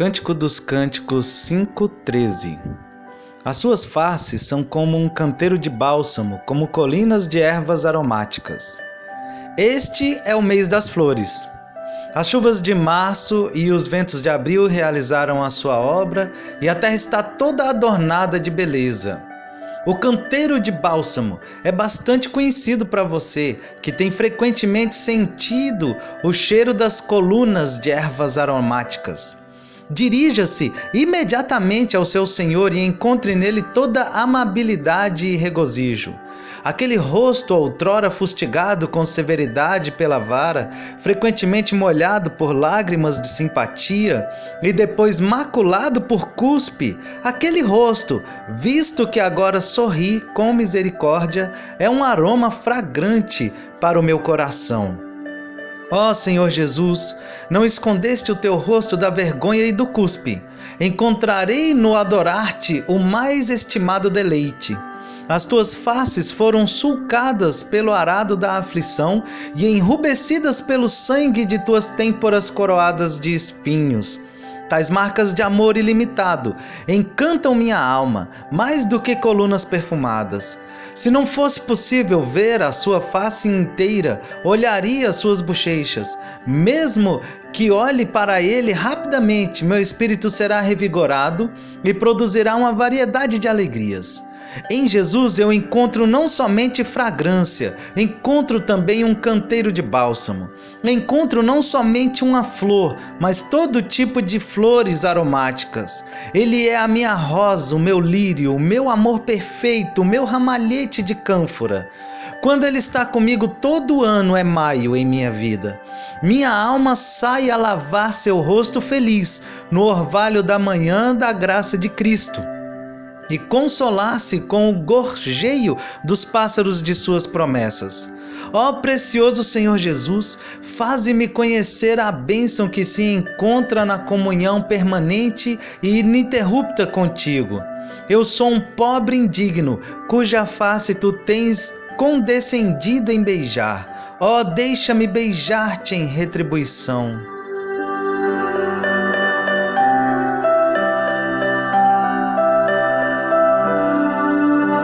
Cântico dos Cânticos 5:13 As suas faces são como um canteiro de bálsamo, como colinas de ervas aromáticas. Este é o mês das flores. As chuvas de março e os ventos de abril realizaram a sua obra e a terra está toda adornada de beleza. O canteiro de bálsamo é bastante conhecido para você que tem frequentemente sentido o cheiro das colunas de ervas aromáticas. Dirija-se imediatamente ao seu Senhor e encontre nele toda amabilidade e regozijo. Aquele rosto outrora fustigado com severidade pela vara, frequentemente molhado por lágrimas de simpatia e depois maculado por cuspe, aquele rosto, visto que agora sorri com misericórdia, é um aroma fragrante para o meu coração. Ó Senhor Jesus, não escondeste o teu rosto da vergonha e do cuspe. Encontrarei no adorar-te o mais estimado deleite. As tuas faces foram sulcadas pelo arado da aflição e enrubescidas pelo sangue de tuas têmporas coroadas de espinhos. Tais marcas de amor ilimitado encantam minha alma mais do que colunas perfumadas. Se não fosse possível ver a sua face inteira, olharia suas bochechas. Mesmo que olhe para ele rapidamente, meu espírito será revigorado e produzirá uma variedade de alegrias. Em Jesus eu encontro não somente fragrância, encontro também um canteiro de bálsamo. Encontro não somente uma flor, mas todo tipo de flores aromáticas. Ele é a minha rosa, o meu lírio, o meu amor perfeito, o meu ramalhete de cânfora. Quando ele está comigo todo ano é maio em minha vida. Minha alma sai a lavar seu rosto feliz no orvalho da manhã da graça de Cristo e consolar-se com o gorjeio dos pássaros de suas promessas. Ó precioso Senhor Jesus, faze-me conhecer a bênção que se encontra na comunhão permanente e ininterrupta contigo. Eu sou um pobre indigno, cuja face tu tens condescendido em beijar. Ó, deixa-me beijar-te em retribuição.